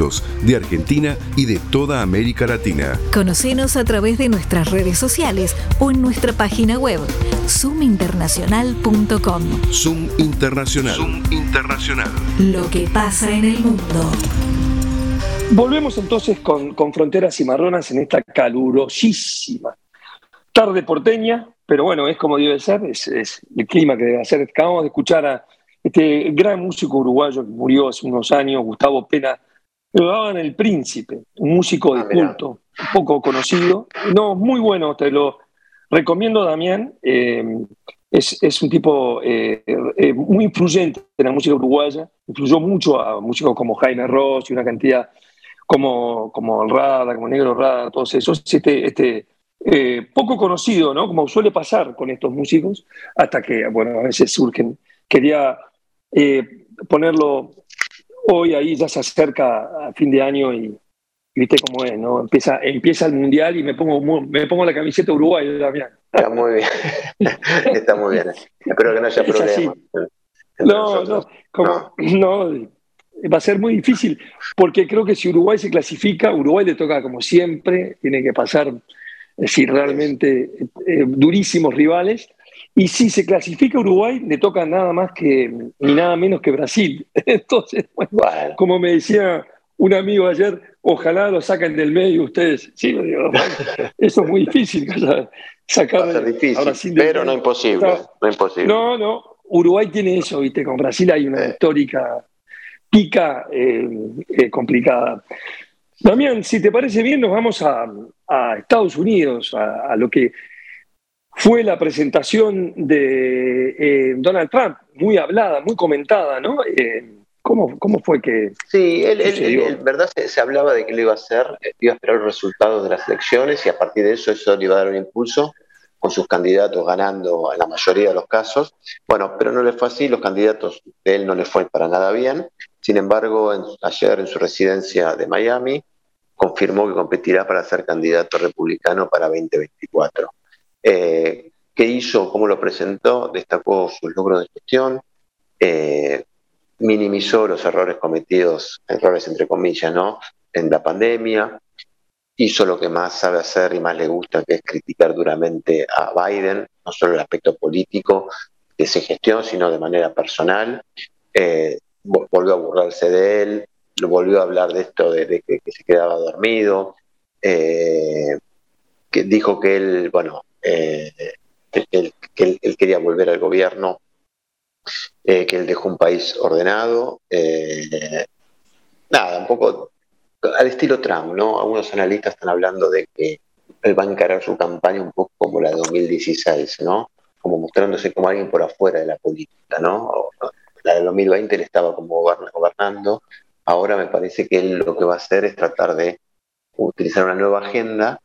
de Argentina y de toda América Latina. Conocenos a través de nuestras redes sociales o en nuestra página web zoominternacional.com. Zoom Internacional. Zoom Internacional. Lo que pasa en el mundo. Volvemos entonces con, con Fronteras Cimarronas en esta calurosísima tarde porteña, pero bueno, es como debe ser, es, es el clima que debe ser. Acabamos de escuchar a este gran músico uruguayo que murió hace unos años, Gustavo Pena lo daban El Príncipe, un músico de ah, culto, poco conocido. No, muy bueno, te lo recomiendo, Damián. Eh, es, un tipo eh, eh, muy influyente en la música uruguaya. Influyó mucho a músicos como Jaime Ross y una cantidad como, como Rada, como Negro Rada, todos esos. Este, este, poco conocido, ¿no? Como suele pasar con estos músicos, hasta que, bueno, a veces surgen. Quería ponerlo hoy ahí ya se acerca a fin de año y, viste cómo es, ¿no? Empieza, empieza el mundial y me pongo, me pongo la camiseta uruguaya también. Está muy bien, está muy bien. Espero que no haya problema. No, no, como, no, va a ser muy difícil, porque creo que si Uruguay se clasifica, Uruguay le toca como siempre, tiene que pasar, es decir, realmente eh, durísimos rivales, y si se clasifica Uruguay, le toca nada más que ni nada menos que Brasil. Entonces, bueno, como me decía un amigo ayer, ojalá lo saquen del medio ustedes. Sí, digo, eso es muy difícil sacar a, Brasil pero no imposible, no imposible. No, no, Uruguay tiene eso, ¿viste? Con Brasil hay una histórica pica eh, eh, complicada. Damián, si te parece bien, nos vamos a, Estados Unidos, a, lo que fue la presentación de eh, Donald Trump, muy hablada, muy comentada, ¿no? Eh, ¿cómo, ¿cómo, fue que.? Sí, él, él, verdad se, hablaba de que lo iba a hacer, eh, iba a esperar los resultados de las elecciones y a partir de eso, eso le iba a dar un impulso con sus candidatos ganando en la mayoría de los casos. Bueno, pero no le fue así, los candidatos de él no le fue para nada bien. Sin embargo, ayer en su residencia de Miami confirmó que competirá para ser candidato republicano para 2024. Eh, ¿Qué hizo? ¿Cómo lo presentó? Destacó sus logros de gestión, eh, minimizó los errores cometidos, errores entre comillas, ¿no? En la pandemia, hizo lo que más sabe hacer y más le gusta, que es criticar duramente a Biden, no solo el aspecto político de su gestión, sino de manera personal. Eh, volvió a burlarse de él, volvió a hablar de esto de, que, se quedaba dormido, que dijo que él, bueno, eh, él, quería volver al gobierno, eh, que él dejó un país ordenado. Eh, nada, un poco al estilo Trump, ¿no? Algunos analistas están hablando de que él va a encarar su campaña un poco como la de 2016, ¿no? Como mostrándose como alguien por afuera de la política, ¿no? La de 2020 él estaba como gobernando. Ahora me parece que él lo que va a hacer es tratar de utilizar una nueva agenda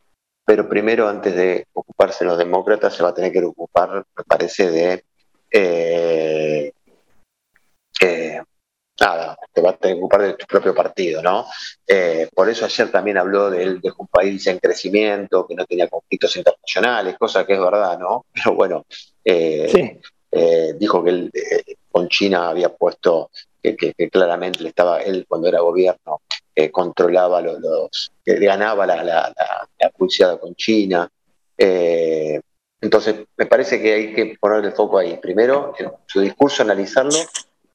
pero primero, antes de ocuparse los demócratas, se va a tener que ocupar, me parece, de... Eh, eh, nada, te va a tener que ocupar de tu propio partido, ¿no? Eh, por eso ayer también habló de él de un país en crecimiento, que no tenía conflictos internacionales, cosa que es verdad, ¿no? Pero bueno, dijo que él con China había puesto que, claramente le estaba él cuando era gobierno controlaba los, ganaba la, la, la, con China. Eh, entonces, me parece que hay que poner el foco ahí. Primero, en su discurso, analizarlo,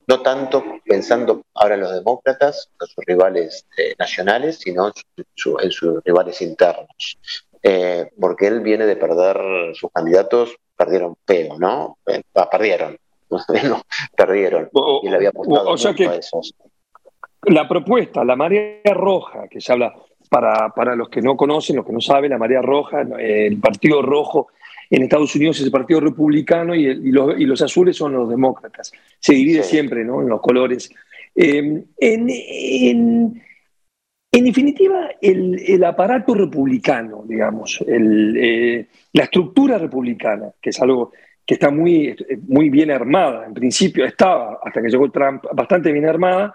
no tanto pensando ahora en los demócratas, en sus rivales eh, nacionales, sino en, sus rivales internos. Eh, porque él viene de perder sus candidatos, perdieron peo, ¿no? perdieron, no, perdieron. y le había apostado a esos la propuesta, la marea roja, que se habla para, para los que no conocen, los que no saben, la marea roja, el Partido Rojo en Estados Unidos es el Partido Republicano y, los, azules son los demócratas. Se divide siempre ¿no? en los colores. Eh, en, definitiva, el, aparato republicano, digamos, eh, la estructura republicana, que es algo que está muy, muy bien armada, en principio estaba, hasta que llegó Trump, bastante bien armada,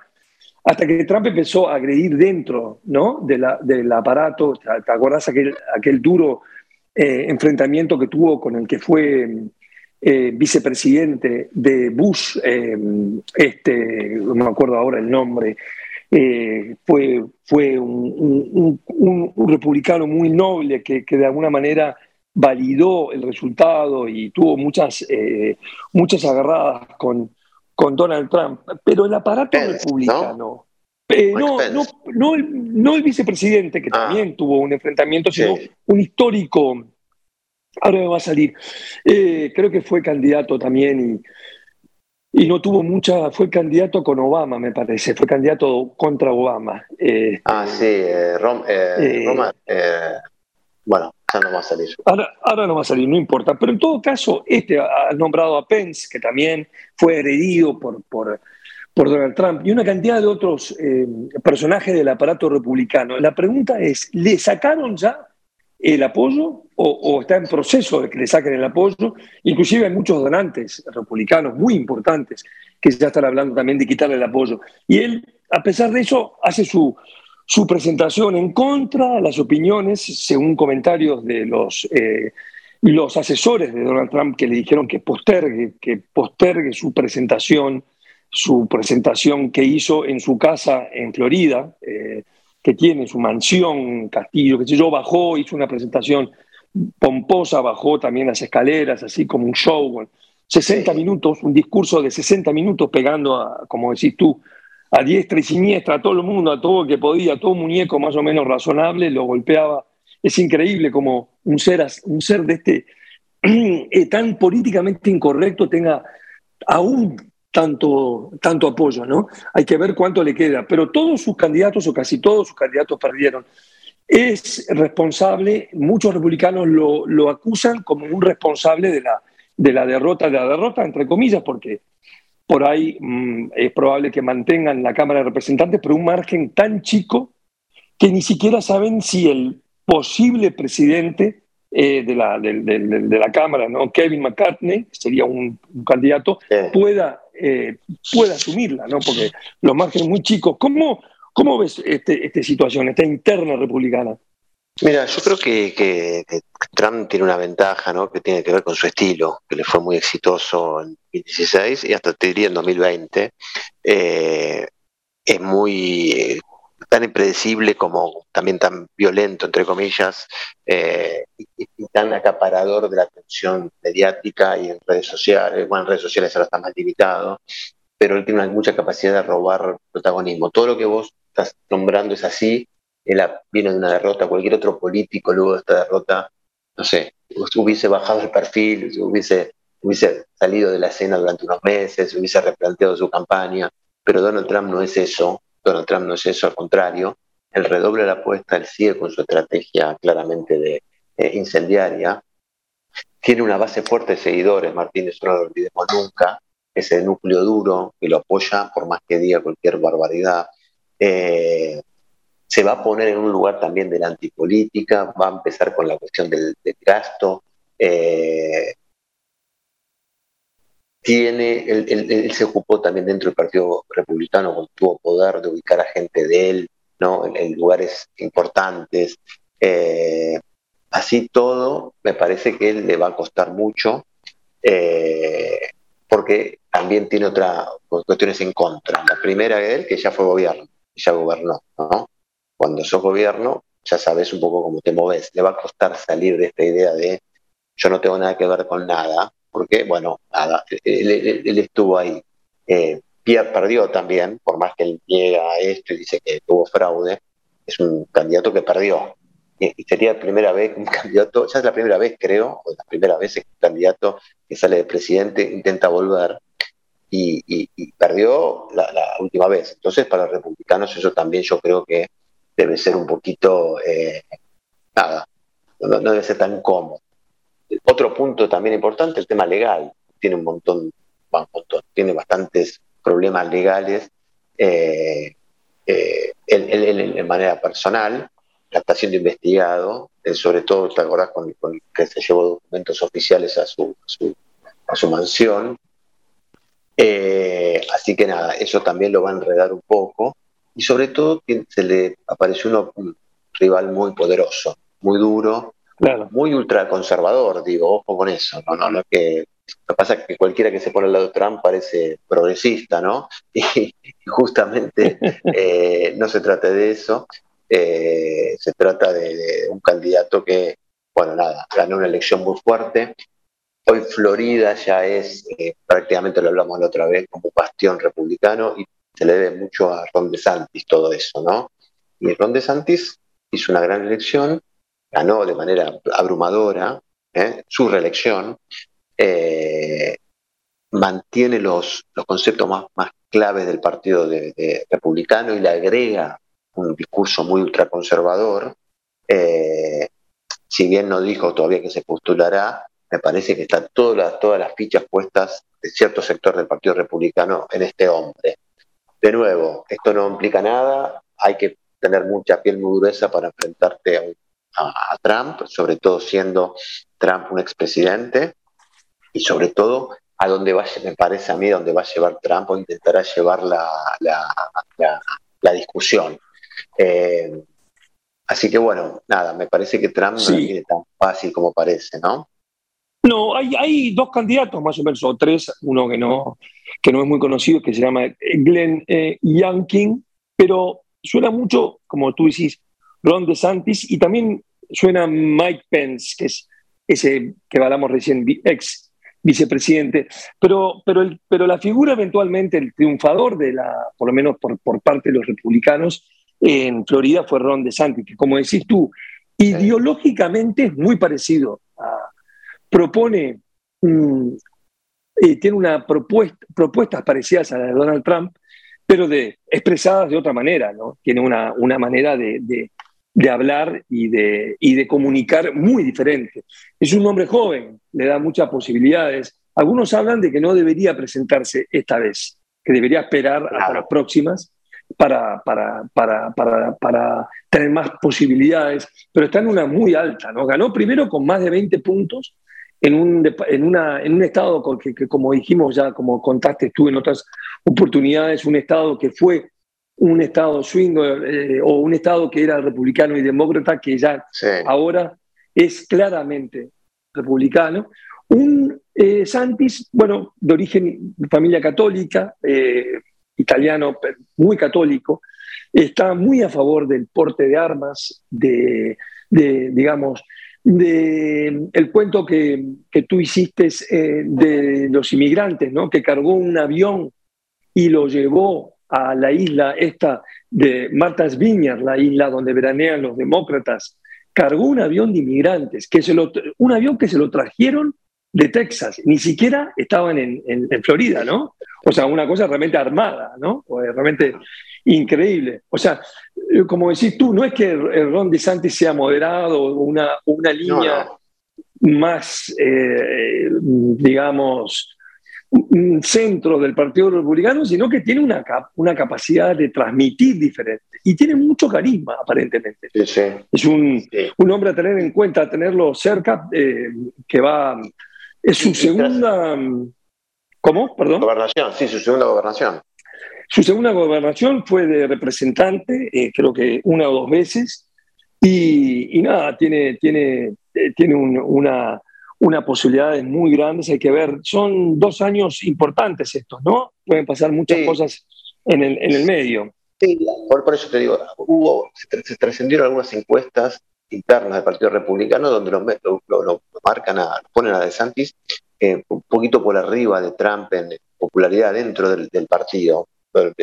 hasta que Trump empezó a agredir dentro ¿no? del aparato, ¿te acuerdas aquel, aquel duro eh, enfrentamiento que tuvo con el que fue eh, vicepresidente de Bush, eh, este, no me acuerdo ahora el nombre, fue, fue un, republicano muy noble que, que, de alguna manera validó el resultado y tuvo muchas, muchas agarradas con, con Donald Trump, pero el aparato republicano. ¿no? no, no, no, el, vicepresidente, que ah. también tuvo un enfrentamiento, sino un histórico. Ahora me va a salir. Eh, creo que fue candidato también y, y, no tuvo mucha. Fue candidato con Obama, me parece. Fue candidato contra Obama. Este, ah, sí, eh, eh, Roma. bueno, no va a salir. Ahora, no va a salir, no importa. Pero en todo caso, este ha nombrado a Pence, que también fue heredido por, Donald Trump, y una cantidad de otros eh, personajes del aparato republicano. La pregunta es, ¿le sacaron ya el apoyo o, está en proceso de que le saquen el apoyo? Inclusive hay muchos donantes republicanos muy importantes que ya están hablando también de quitarle el apoyo. Y él, a pesar de eso, hace su, su presentación en contra de las opiniones, según comentarios de los, eh, los asesores de Donald Trump que le dijeron que postergue, que postergue su presentación, su presentación que hizo en su casa en Florida, eh, que tiene su mansión, castillo, que sé yo, bajó, hizo una presentación pomposa, bajó también las escaleras, así como un show, 60 minutos, un discurso de 60 minutos pegando a, como decís tú, a diestra y siniestra, a todo el mundo, a todo el que podía, a todo muñeco más o menos razonable, lo golpeaba. Es increíble como un ser, un ser de este eh, tan políticamente incorrecto tenga aún tanto, tanto apoyo, ¿no? Hay que ver cuánto le queda. Pero todos sus candidatos, o casi todos sus candidatos, perdieron. Es responsable, muchos republicanos lo, acusan como un responsable de la, de la derrota, de la derrota, entre comillas, porque por ahí mm, es probable que mantengan la Cámara de Representantes, pero un margen tan chico que ni siquiera saben si el posible presidente eh, de, la, de, la, Cámara, ¿no? Kevin McCartney, que sería un, candidato, pueda, eh, pueda asumirla, ¿no? porque los márgenes muy chicos. ¿Cómo, cómo ves este, esta situación, esta interna republicana? Mira, yo creo que, Trump tiene una ventaja, ¿no? Que tiene que ver con su estilo, que le fue muy exitoso en 2016 y hasta te diría en 2020. Eh, es muy tan impredecible como también tan violento, entre comillas, eh, y, tan acaparador de la atención mediática y en redes sociales. Bueno, en redes sociales ahora está más limitado, pero él tiene mucha capacidad de robar protagonismo. Todo lo que vos estás nombrando es así él viene de una derrota, cualquier otro político luego de esta derrota, no sé, hubiese bajado el perfil, hubiese, hubiese salido de la escena durante unos meses, hubiese replanteado su campaña, pero Donald Trump no es eso, Donald Trump no es eso, al contrario, él redoble la apuesta, él sigue con su estrategia claramente de eh, incendiaria, tiene una base fuerte de seguidores, Martínez, no lo olvidemos nunca, ese núcleo duro que lo apoya por más que diga cualquier barbaridad. Eh, se va a poner en un lugar también de la antipolítica, va a empezar con la cuestión del, gasto. Eh, tiene, él, se ocupó también dentro del Partido Republicano, cuando tuvo poder de ubicar a gente de él ¿no? en, lugares importantes. Eh, así todo, me parece que él le va a costar mucho, eh, porque también tiene otras cuestiones en contra. La primera de él, que ya fue gobierno, ya gobernó, ¿no? Cuando sos gobierno, ya sabes un poco cómo te moves. Le va a costar salir de esta idea de yo no tengo nada que ver con nada, porque, bueno, nada, él, estuvo ahí. Eh, Pierre perdió también, por más que él niega esto y dice que tuvo fraude, es un candidato que perdió. Y, sería la primera vez que un candidato, ya es la primera vez creo, o la primera vez que un candidato que sale de presidente intenta volver y, perdió la, la, última vez. Entonces, para los republicanos eso también yo creo que debe ser un poquito, eh, nada, no, debe ser tan cómodo. otro punto también importante, el tema legal. Tiene un montón, un montón tiene bastantes problemas legales eh, eh, en, manera personal, está siendo investigado, eh, sobre todo, ¿te acordás con, que se llevó documentos oficiales a su, a su, mansión? así que nada, eso también lo va a enredar un poco. Y sobre todo se le apareció un rival muy poderoso, muy duro, muy ultraconservador, digo, ojo con eso, no, no, no que lo que pasa es que cualquiera que se pone al lado de Trump parece progresista, ¿no? Y, justamente eh, no se trata de eso, eh, se trata de, un candidato que, bueno, nada, ganó una elección muy fuerte. Hoy Florida ya es, eh, prácticamente lo hablamos la otra vez, como bastión republicano y se le debe mucho a Ron DeSantis todo eso, ¿no? Y Ron DeSantis hizo una gran elección, ganó de manera abrumadora su reelección, eh, mantiene los, los conceptos más, más claves del Partido Republicano y le agrega un discurso muy ultraconservador. Eh, si bien no dijo todavía que se postulará, me parece que están todas todas las fichas puestas de cierto sector del Partido Republicano en este hombre. De nuevo, esto no implica nada, hay que tener mucha piel muy gruesa para enfrentarte a Trump, sobre todo siendo Trump un expresidente y sobre todo a dónde va, me parece a mí, dónde va a llevar Trump o intentará llevar la, la, discusión. Eh, así que bueno, nada, me parece que Trump no es tan fácil como parece, ¿no? No, hay, hay dos candidatos más o menos, o tres, uno que no, que no es muy conocido, que se llama Glenn eh, Youngkin, pero suena mucho, como tú decís, Ron DeSantis, y también suena Mike Pence, que es ese que hablamos recién, ex vicepresidente. Pero, pero, el, pero la figura eventualmente, el triunfador de la, por lo menos por, por parte de los republicanos en Florida fue Ron DeSantis, que como decís tú, ideológicamente es muy parecido. Propone, eh, tiene una propuesta, propuestas parecidas a las de Donald Trump, pero de, expresadas de otra manera, ¿no? Tiene una, una manera de, de hablar y de, y de comunicar muy diferente. Es un hombre joven, le da muchas posibilidades. Algunos hablan de que no debería presentarse esta vez, que debería esperar a las próximas para, para, para, para, tener más posibilidades, pero está en una muy alta, ¿no? Ganó primero con más de 20 puntos en un, en una, en un estado que, que, como dijimos ya, como contaste tú en otras oportunidades, un estado que fue un estado swing eh, o un estado que era republicano y demócrata que ya ahora es claramente republicano. Un eh, Santis, bueno, de origen de familia católica, eh, italiano, muy católico, está muy a favor del porte de armas, de, digamos, de el cuento que, que tú hiciste de los inmigrantes, ¿no? que cargó un avión y lo llevó a la isla esta de Martha's Vineyard, la isla donde veranean los demócratas, cargó un avión de inmigrantes, que se lo, un avión que se lo trajeron de Texas, ni siquiera estaban en, en, Florida, ¿no? O sea, una cosa realmente armada, ¿no? realmente increíble. O sea, eh, como decís tú, no es que Ron DeSantis sea moderado o una, una línea más, eh, digamos, un centro del Partido Republicano, sino que tiene una, una capacidad de transmitir diferente y tiene mucho carisma, aparentemente. Es un, un, hombre a tener en cuenta, a tenerlo cerca, eh, que va. Es su segunda. ¿Cómo? Perdón. Gobernación, sí, su segunda gobernación. Su segunda gobernación fue de representante, eh, creo que una o dos veces, y, y nada, tiene, tiene, eh, tiene una una posibilidad muy grandes, hay que ver. Son dos años importantes estos, ¿no? Pueden pasar muchas cosas en el, en el medio. Sí, por, eso te digo, hubo, se, trascendieron algunas encuestas internas del Partido Republicano donde lo, lo, marcan, a, ponen a DeSantis eh, un poquito por arriba de Trump en popularidad dentro del, partido, de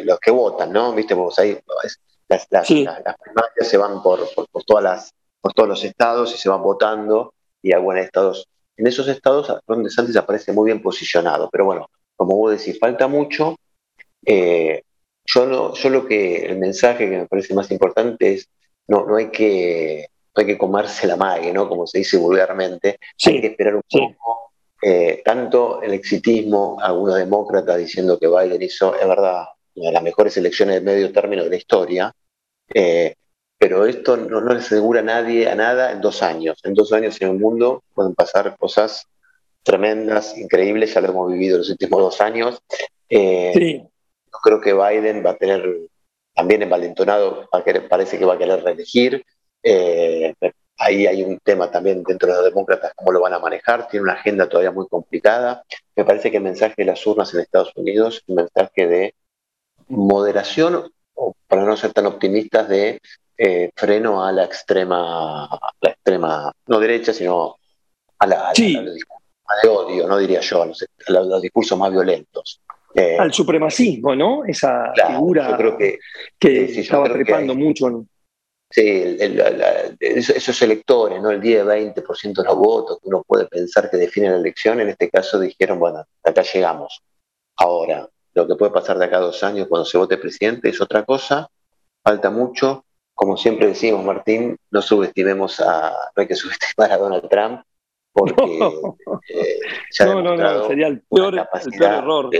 los que votan, ¿no? Viste, vos ahí las, las, primarias se van por, por, todas las, por todos los estados y se van votando y algunos estados en esos estados donde Santos aparece muy bien posicionado. Pero bueno, como vos decís, falta mucho. Eh, yo, no, yo lo que, el mensaje que me parece más importante es, no, no hay que hay que comerse la mague, ¿no? Como se dice vulgarmente, hay que esperar un poco. Eh, tanto el exitismo, algunos demócratas diciendo que Biden hizo, es verdad, una de las mejores elecciones de medio término de la historia, eh, pero esto no, le asegura a nadie a nada en dos años. En dos años en el mundo pueden pasar cosas tremendas, increíbles, ya lo hemos vivido los últimos dos años. Eh, sí. Creo que Biden va a tener también envalentonado, parece que va a querer reelegir. Eh, ahí hay un tema también dentro de los demócratas, cómo lo van a manejar. Tiene una agenda todavía muy complicada. Me parece que el mensaje de las urnas en Estados Unidos un mensaje de moderación, o para no ser tan optimistas, de eh, freno a la extrema, la extrema, no derecha, sino a la, de odio, no diría yo, a los, discursos más violentos. Eh, Al supremacismo, ¿no? Esa figura creo que, que estaba trepando mucho. Sí, esos electores, ¿no? El 10-20% de los votos que uno puede pensar que definen la elección, en este caso dijeron, bueno, acá llegamos. Ahora, lo que puede pasar de acá a dos años cuando se vote presidente es otra cosa, falta mucho. Como siempre decimos, Martín, no subestimemos a, no hay que subestimar a Donald Trump, porque eh, no, no, no, sería el peor, error.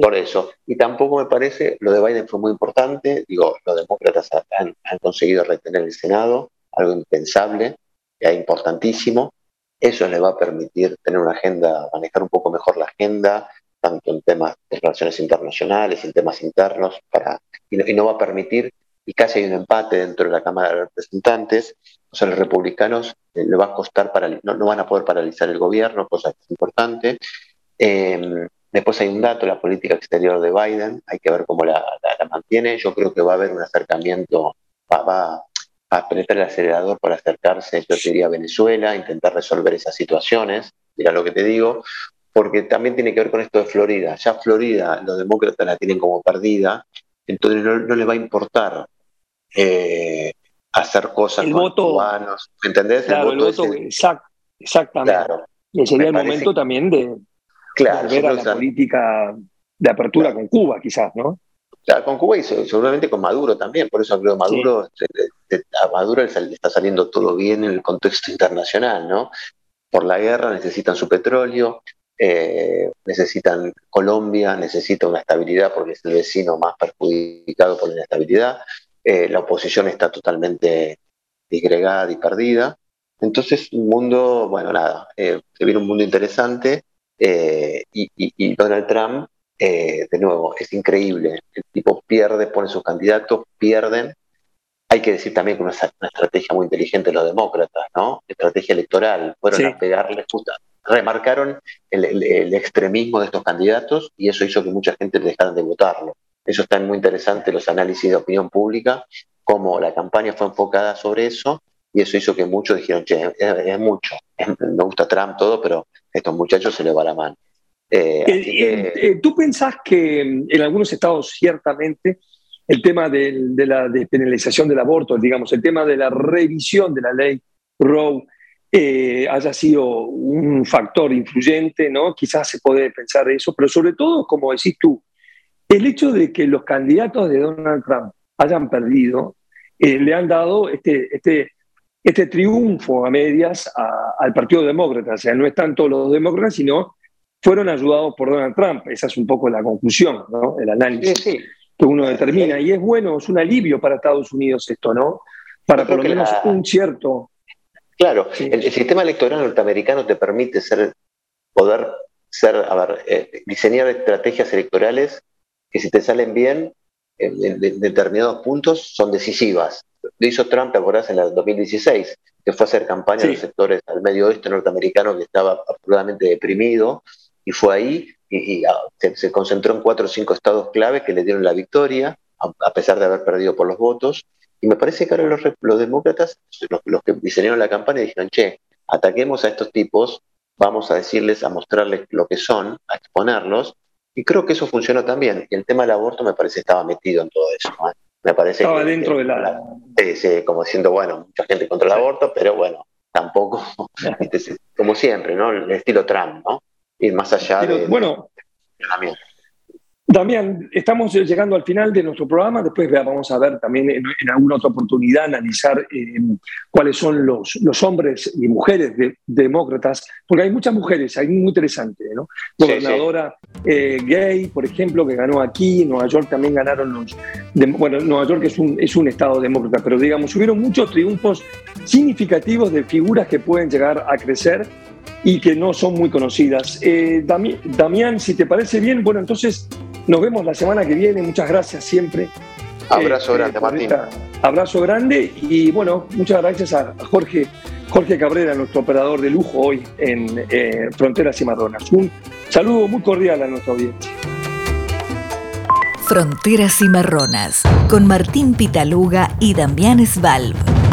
Por eso. Y tampoco me parece, lo de Biden fue muy importante, digo, los demócratas han, conseguido retener el Senado, algo impensable, ya importantísimo. Eso les va a permitir tener una agenda, manejar un poco mejor la agenda, tanto en temas de relaciones internacionales, en temas internos, para, y, no, va a permitir, y casi hay un empate dentro de la Cámara de Representantes, o sea, los republicanos eh, le va a costar, no, no, van a poder paralizar el gobierno, cosa que importante. Eh, Después hay un dato, la política exterior de Biden, hay que ver cómo la, mantiene. Yo creo que va a haber un acercamiento, va, a apretar el acelerador para acercarse, yo diría, a Venezuela, intentar resolver esas situaciones, mira lo que te digo, porque también tiene que ver con esto de Florida. Ya Florida, los demócratas la tienen como perdida, entonces no, les va a importar eh, hacer cosas con voto, cubanos, ¿entendés? el voto, exactamente. y sería el momento también de, Claro, ver a la política de apertura con Cuba, quizás, ¿no? Claro, con Cuba y seguramente con Maduro también, por eso creo que Maduro, a Maduro le está saliendo todo bien en el contexto internacional, ¿no? Por la guerra necesitan su petróleo, eh, necesitan Colombia, necesita una estabilidad porque es el vecino más perjudicado por la inestabilidad, eh, la oposición está totalmente disgregada y perdida. Entonces, un mundo, bueno, nada, eh, se viene un mundo interesante y, Donald Trump, de nuevo, es increíble. El tipo pierde, pone sus candidatos, pierden. Hay que decir también que una, una estrategia muy inteligente de los demócratas, ¿no? Estrategia electoral. Fueron a pegarle justa. Remarcaron el, extremismo de estos candidatos y eso hizo que mucha gente dejara de votarlo. Eso está muy interesante, los análisis de opinión pública, cómo la campaña fue enfocada sobre eso y eso hizo que muchos dijeron, che, es, mucho, me gusta Trump, todo, pero a estos muchachos se les va la mano. Eh, eh, eh, ¿Tú pensás que en algunos estados ciertamente el tema de, la despenalización del aborto, digamos, el tema de la revisión de la ley Roe haya sido un factor influyente, ¿no? Quizás se puede pensar eso, pero sobre todo, como decís tú, el hecho de que los candidatos de Donald Trump hayan perdido, le han dado este, este este triunfo a medias al Partido Demócrata. O sea, no están todos los demócratas, sino fueron ayudados por Donald Trump. Esa es un poco la conclusión, ¿no? El análisis que uno determina. Y es bueno, es un alivio para Estados Unidos esto, ¿no? Para por lo menos un cierto. Claro, el, sistema electoral norteamericano te permite ser, poder ser, a ver, eh, diseñar estrategias electorales que si te salen bien, en determinados puntos son decisivas lo hizo Trump, ¿te acordás? En el 2016, que fue a hacer campaña en los sectores al medio oeste norteamericano que estaba absolutamente deprimido, y fue ahí y, ah, se, concentró en cuatro o cinco estados clave que le dieron la victoria, a, pesar de haber perdido por los votos. Y me parece que ahora los, demócratas, los, que diseñaron la campaña, dijeron, che, ataquemos a estos tipos, vamos a decirles, a mostrarles lo que son, a exponerlos, y creo que eso funcionó también. Y el tema del aborto me parece que estaba metido en todo eso. ¿eh? Me parece Estaba dentro de la... Sí, como diciendo, bueno, mucha gente contra el aborto, pero bueno, tampoco, como siempre, ¿no? El estilo Trump, ¿no? Ir más allá de... Bueno, Damián, estamos llegando al final de nuestro programa, después vamos a ver también en, alguna otra oportunidad analizar eh, cuáles son los, los, hombres y mujeres demócratas, porque hay muchas mujeres, hay muy interesante, ¿no? Gobernadora eh, gay, por ejemplo, que ganó aquí, en Nueva York también ganaron los... bueno, Nueva York es un, es un estado demócrata, pero digamos, hubieron muchos triunfos significativos de figuras que pueden llegar a crecer y que no son muy conocidas. Eh, Damián, si te parece bien, bueno, entonces nos vemos la semana que viene. Muchas gracias siempre. Abrazo eh, grande, Martín. abrazo grande y bueno, muchas gracias a Jorge, Jorge Cabrera, nuestro operador de lujo hoy en eh, Fronteras y Marronas. Un saludo muy cordial a nuestra audiencia. Fronteras y Marronas con Martín Pitaluga y Damián Svalb.